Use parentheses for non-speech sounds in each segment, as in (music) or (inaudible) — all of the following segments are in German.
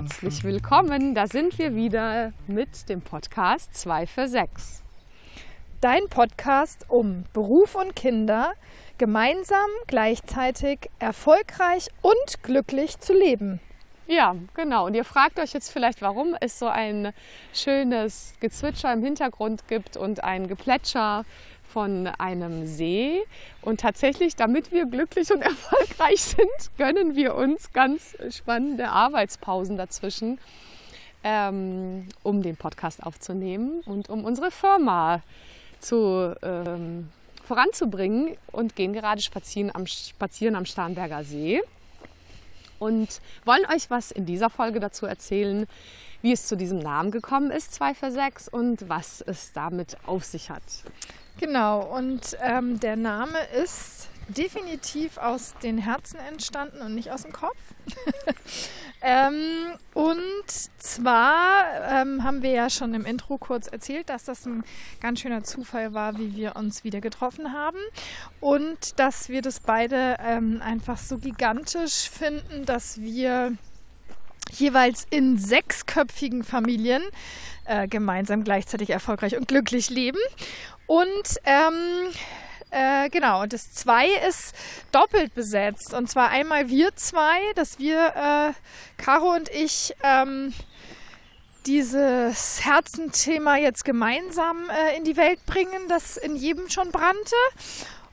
Herzlich willkommen, da sind wir wieder mit dem Podcast 2 für 6. Dein Podcast um Beruf und Kinder gemeinsam, gleichzeitig erfolgreich und glücklich zu leben. Ja, genau. Und ihr fragt euch jetzt vielleicht, warum es so ein schönes Gezwitscher im Hintergrund gibt und ein Geplätscher von einem See. Und tatsächlich, damit wir glücklich und (laughs) erfolgreich sind, gönnen wir uns ganz spannende Arbeitspausen dazwischen, ähm, um den Podcast aufzunehmen und um unsere Firma zu, ähm, voranzubringen und gehen gerade spazieren am, spazieren am Starnberger See und wollen euch was in dieser Folge dazu erzählen, wie es zu diesem Namen gekommen ist, 2 für 6 und was es damit auf sich hat. Genau, und ähm, der Name ist definitiv aus den Herzen entstanden und nicht aus dem Kopf. (laughs) ähm, und zwar ähm, haben wir ja schon im Intro kurz erzählt, dass das ein ganz schöner Zufall war, wie wir uns wieder getroffen haben. Und dass wir das beide ähm, einfach so gigantisch finden, dass wir jeweils in sechsköpfigen Familien äh, gemeinsam gleichzeitig erfolgreich und glücklich leben. Und ähm, äh, genau, und das zwei ist doppelt besetzt. Und zwar einmal wir zwei, dass wir, äh, Caro und ich, ähm, dieses Herzenthema jetzt gemeinsam äh, in die Welt bringen, das in jedem schon brannte.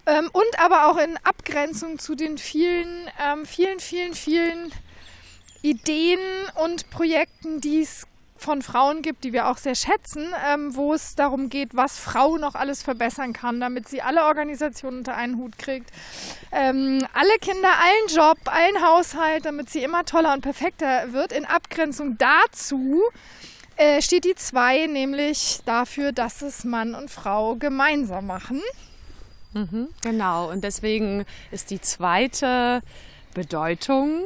Ähm, und aber auch in Abgrenzung zu den vielen, ähm, vielen, vielen, vielen Ideen und Projekten, die es von Frauen gibt, die wir auch sehr schätzen, ähm, wo es darum geht, was Frau noch alles verbessern kann, damit sie alle Organisationen unter einen Hut kriegt, ähm, alle Kinder, allen Job, allen Haushalt, damit sie immer toller und perfekter wird. In Abgrenzung dazu äh, steht die 2 nämlich dafür, dass es Mann und Frau gemeinsam machen. Mhm, genau, und deswegen ist die zweite Bedeutung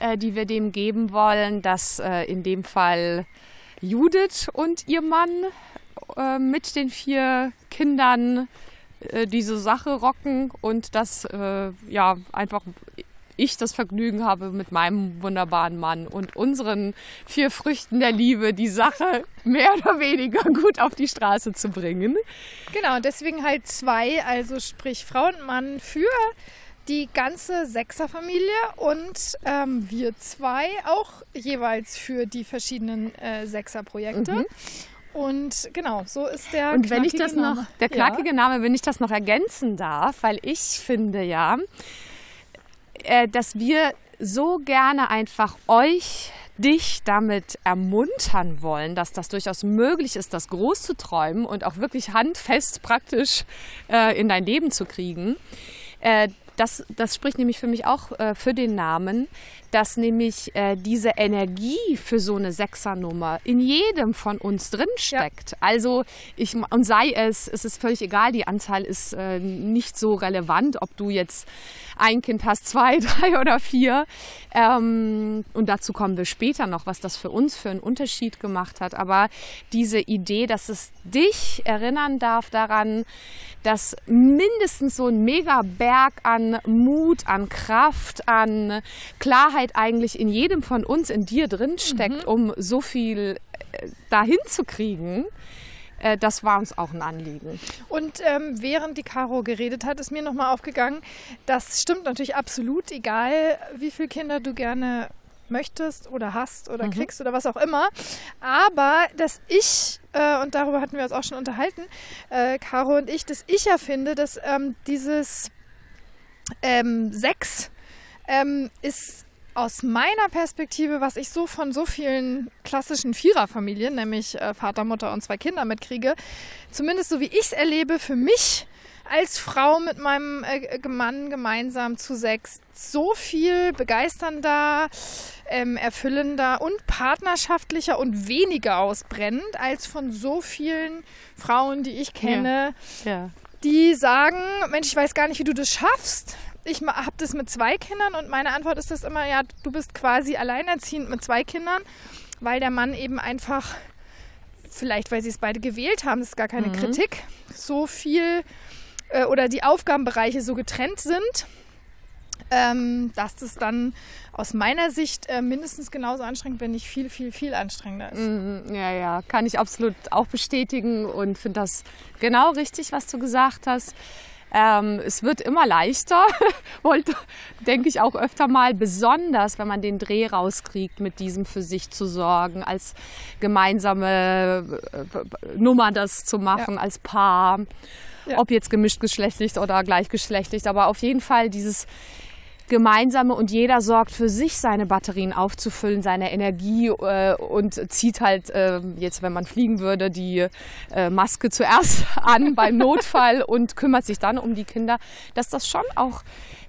äh, die wir dem geben wollen, dass äh, in dem Fall Judith und ihr Mann äh, mit den vier Kindern äh, diese Sache rocken und dass äh, ja einfach ich das Vergnügen habe, mit meinem wunderbaren Mann und unseren vier Früchten der Liebe die Sache mehr oder weniger gut auf die Straße zu bringen. Genau, deswegen halt zwei, also sprich Frau und Mann für die ganze Sechserfamilie und ähm, wir zwei auch jeweils für die verschiedenen äh, Sechserprojekte. Mhm. Und genau, so ist der Und wenn ich das Name. noch, der knackige ja. Name, wenn ich das noch ergänzen darf, weil ich finde ja, äh, dass wir so gerne einfach euch dich damit ermuntern wollen, dass das durchaus möglich ist, das groß zu träumen und auch wirklich handfest praktisch äh, in dein Leben zu kriegen. Äh, das, das spricht nämlich für mich auch äh, für den Namen, dass nämlich äh, diese Energie für so eine Sechsernummer in jedem von uns drin steckt. Ja. Also ich und sei es, es ist völlig egal, die Anzahl ist äh, nicht so relevant, ob du jetzt ein Kind hast, zwei, (laughs) drei oder vier. Ähm, und dazu kommen wir später noch, was das für uns für einen Unterschied gemacht hat. Aber diese Idee, dass es dich erinnern darf daran, dass mindestens so ein Megaberg an Mut, an Kraft, an Klarheit eigentlich in jedem von uns, in dir drin steckt, mhm. um so viel äh, dahin zu kriegen äh, das war uns auch ein Anliegen. Und ähm, während die Caro geredet hat, ist mir nochmal aufgegangen, das stimmt natürlich absolut, egal wie viele Kinder du gerne möchtest oder hast oder mhm. kriegst oder was auch immer. Aber dass ich, äh, und darüber hatten wir uns auch schon unterhalten, äh, Caro und ich, dass ich ja finde, dass ähm, dieses ähm, Sex ähm, ist aus meiner Perspektive, was ich so von so vielen klassischen Viererfamilien, nämlich äh, Vater, Mutter und zwei Kinder mitkriege, zumindest so wie ich es erlebe, für mich als Frau mit meinem äh, Mann gemeinsam zu sechs so viel begeisternder, ähm, erfüllender und partnerschaftlicher und weniger ausbrennend als von so vielen Frauen, die ich kenne, ja. Ja. die sagen, Mensch, ich weiß gar nicht, wie du das schaffst ich habe das mit zwei Kindern und meine Antwort ist das immer, ja, du bist quasi alleinerziehend mit zwei Kindern, weil der Mann eben einfach, vielleicht weil sie es beide gewählt haben, das ist gar keine mhm. Kritik, so viel äh, oder die Aufgabenbereiche so getrennt sind ähm, dass das dann aus meiner Sicht äh, mindestens genauso anstrengend, wenn nicht viel, viel, viel anstrengender ist. Mhm, ja, ja, kann ich absolut auch bestätigen und finde das genau richtig, was du gesagt hast. Ähm, es wird immer leichter, (laughs) wollte, denke ich auch öfter mal, besonders wenn man den Dreh rauskriegt, mit diesem für sich zu sorgen, als gemeinsame äh, Nummer das zu machen, ja. als Paar. Ja. Ob jetzt gemischt geschlechtlich oder gleichgeschlechtlich, aber auf jeden Fall dieses gemeinsame und jeder sorgt für sich, seine Batterien aufzufüllen, seine Energie äh, und zieht halt äh, jetzt, wenn man fliegen würde, die äh, Maske zuerst (laughs) an beim Notfall und kümmert sich dann um die Kinder, dass das schon auch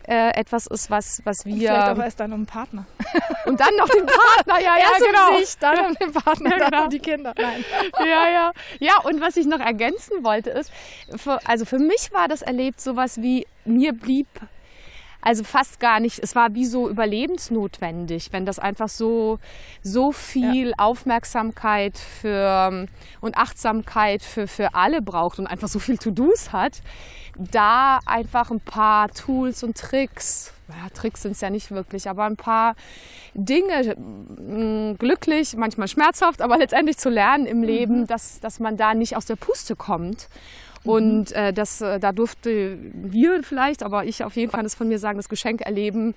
äh, etwas ist, was, was wir. Und vielleicht auch erst dann um den Partner. (laughs) Und dann noch den Partner, ja, ja, erst genau. Um sich, dann um den Partner, ja, dann genau. um die Kinder. Nein. (laughs) Ja, ja. Ja, und was ich noch ergänzen wollte ist, für, also für mich war das erlebt sowas wie, mir blieb also fast gar nicht. Es war wie so überlebensnotwendig, wenn das einfach so, so viel ja. Aufmerksamkeit für, und Achtsamkeit für, für alle braucht und einfach so viel To-Dos hat. Da einfach ein paar Tools und Tricks, ja, Tricks sind es ja nicht wirklich, aber ein paar Dinge mh, glücklich, manchmal schmerzhaft, aber letztendlich zu lernen im Leben, mhm. dass, dass man da nicht aus der Puste kommt und äh, das, äh, da durfte wir vielleicht, aber ich auf jeden Fall das von mir sagen, das Geschenk erleben,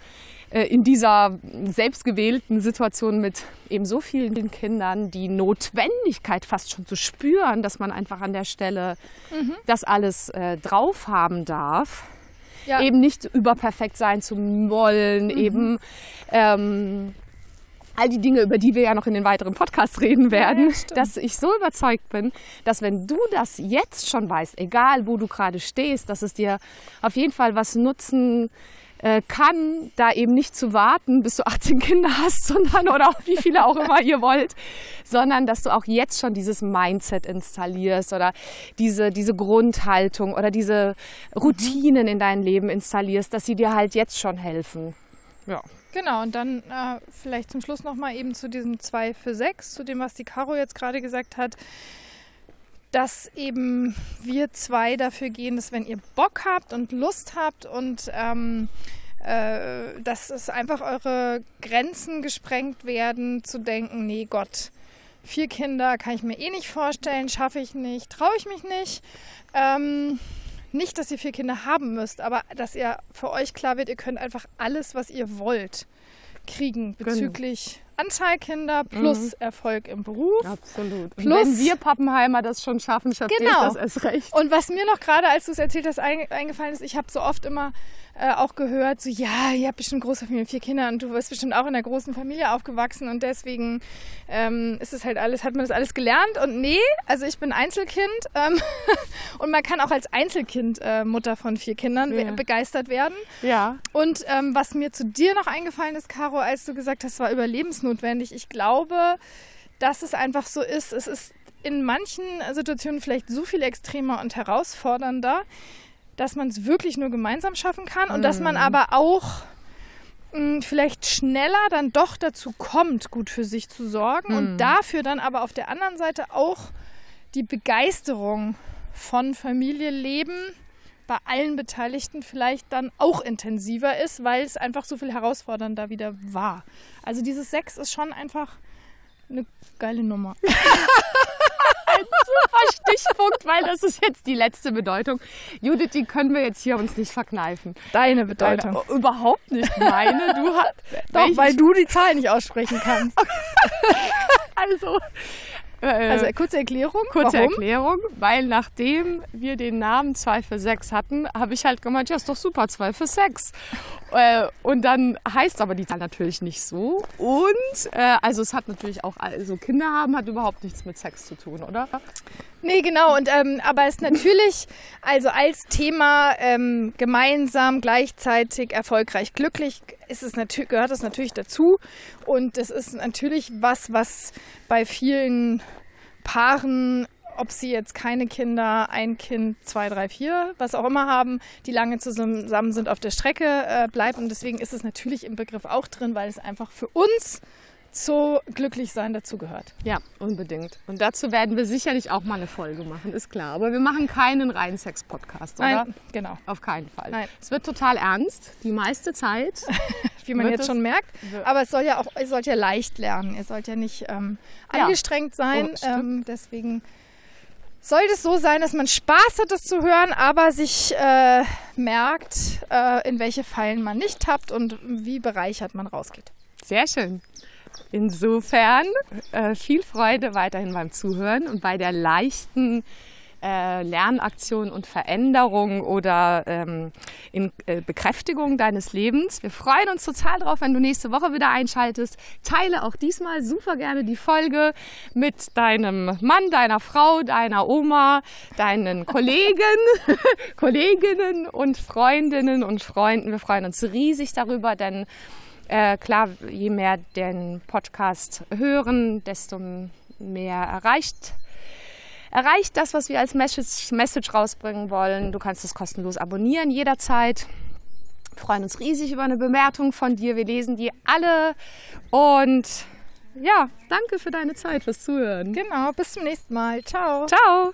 äh, in dieser selbstgewählten Situation mit eben so vielen Kindern, die Notwendigkeit fast schon zu spüren, dass man einfach an der Stelle mhm. das alles äh, drauf haben darf. Ja. Eben nicht überperfekt sein zu wollen, mhm. eben ähm, all die Dinge, über die wir ja noch in den weiteren Podcasts reden werden, ja, dass ich so überzeugt bin, dass wenn du das jetzt schon weißt, egal wo du gerade stehst, dass es dir auf jeden Fall was nutzen äh, kann, da eben nicht zu warten, bis du (laughs) 18 Kinder hast, sondern oder wie viele auch immer ihr wollt, sondern dass du auch jetzt schon dieses Mindset installierst oder diese, diese Grundhaltung oder diese Routinen in dein Leben installierst, dass sie dir halt jetzt schon helfen. Ja. Genau, und dann äh, vielleicht zum Schluss nochmal eben zu diesem 2 für 6, zu dem, was die Caro jetzt gerade gesagt hat, dass eben wir zwei dafür gehen, dass wenn ihr Bock habt und Lust habt und ähm, äh, dass es einfach eure Grenzen gesprengt werden, zu denken, nee Gott, vier Kinder kann ich mir eh nicht vorstellen, schaffe ich nicht, traue ich mich nicht. Ähm, nicht, dass ihr vier Kinder haben müsst, aber dass ihr für euch klar wird, ihr könnt einfach alles, was ihr wollt, kriegen bezüglich Anzahl Kinder plus mhm. Erfolg im Beruf. Absolut. Plus, wenn wir Pappenheimer das schon schaffen, schaffe genau. ich das erst recht. Und was mir noch gerade, als du es erzählt hast, eingefallen ist, ich habe so oft immer äh, auch gehört, so ja, ihr habt bestimmt große Familie, vier Kinder und du bist bestimmt auch in einer großen Familie aufgewachsen und deswegen ähm, ist es halt alles, hat man das alles gelernt und nee, also ich bin Einzelkind ähm, (laughs) und man kann auch als Einzelkind äh, Mutter von vier Kindern ja. begeistert werden. Ja. Und ähm, was mir zu dir noch eingefallen ist, Caro, als du gesagt hast, war überlebensnotwendig, ich glaube, dass es einfach so ist, es ist in manchen Situationen vielleicht so viel extremer und herausfordernder, dass man es wirklich nur gemeinsam schaffen kann und mm. dass man mhm. aber auch mh, hm, vielleicht schneller dann doch dazu kommt, gut für sich zu sorgen mm. und mhm. dafür dann aber auf der anderen Seite auch die Begeisterung von Familieleben bei allen Beteiligten vielleicht dann auch intensiver ist, weil es einfach so viel herausfordernder wieder war. Also dieses Sex ist schon einfach eine geile Nummer. (laughs) ein super Stichpunkt, weil das ist jetzt die letzte Bedeutung. Judith, die können wir jetzt hier uns nicht verkneifen. Deine Bedeutung. Deine, überhaupt nicht meine. Du hast, Doch, weil du die Zahl nicht aussprechen kannst. (laughs) also, äh, also kurze Erklärung. Kurze Warum? Erklärung, weil nachdem wir den Namen 2 für 6 hatten, habe ich halt gemeint, ja, ist doch super, 2 für 6. Äh, und dann heißt aber die Zahl natürlich nicht so. Und äh, also es hat natürlich auch, also Kinder haben hat überhaupt nichts mit Sex zu tun, oder? Nee, genau. Und ähm, aber es natürlich, also als Thema ähm, gemeinsam, gleichzeitig, erfolgreich, glücklich, ist es natürlich, gehört das natürlich dazu. Und das ist natürlich was, was bei vielen Paaren ob sie jetzt keine Kinder, ein Kind, zwei, drei, vier, was auch immer haben, die lange zusammen sind, auf der Strecke äh, bleibt. Und deswegen ist es natürlich im Begriff auch drin, weil es einfach für uns so glücklich sein dazugehört. Ja, unbedingt. Und dazu werden wir sicherlich auch mal eine Folge machen, ist klar. Aber wir machen keinen reinen Sex-Podcast, oder? Nein, genau. Auf keinen Fall. Nein. Es wird total ernst, die meiste Zeit. (laughs) Wie man Wird jetzt schon merkt. Aber es soll ja auch, ihr sollt ja leicht lernen. Ihr sollt ja nicht ähm, Ja. angestrengt sein. Oh, ähm, deswegen sollte es so sein, dass man Spaß hat, es zu hören, aber sich äh, merkt, äh, in welche Fallen man nicht tappt und wie bereichert man rausgeht. Sehr schön. Insofern äh, viel Freude weiterhin beim Zuhören und bei der leichten äh, Lernaktion und Veränderung oder ähm, in äh, Bekräftigung deines Lebens. Wir freuen uns total drauf, wenn du nächste Woche wieder einschaltest. Teile auch diesmal super gerne die Folge mit deinem Mann, deiner Frau, deiner Oma, deinen Kollegen, (laughs) Kolleginnen und Freundinnen und Freunden. Wir freuen uns riesig darüber, denn äh, klar, je mehr den Podcast hören, desto mehr erreicht, erreicht das, was wir als Message, Message rausbringen wollen. Du kannst es kostenlos abonnieren jederzeit. Wir freuen uns riesig über eine Bewertung von dir. Wir lesen die alle. Und ja, danke für deine Zeit, fürs Zuhören. Genau, bis zum nächsten Mal. Ciao. Ciao.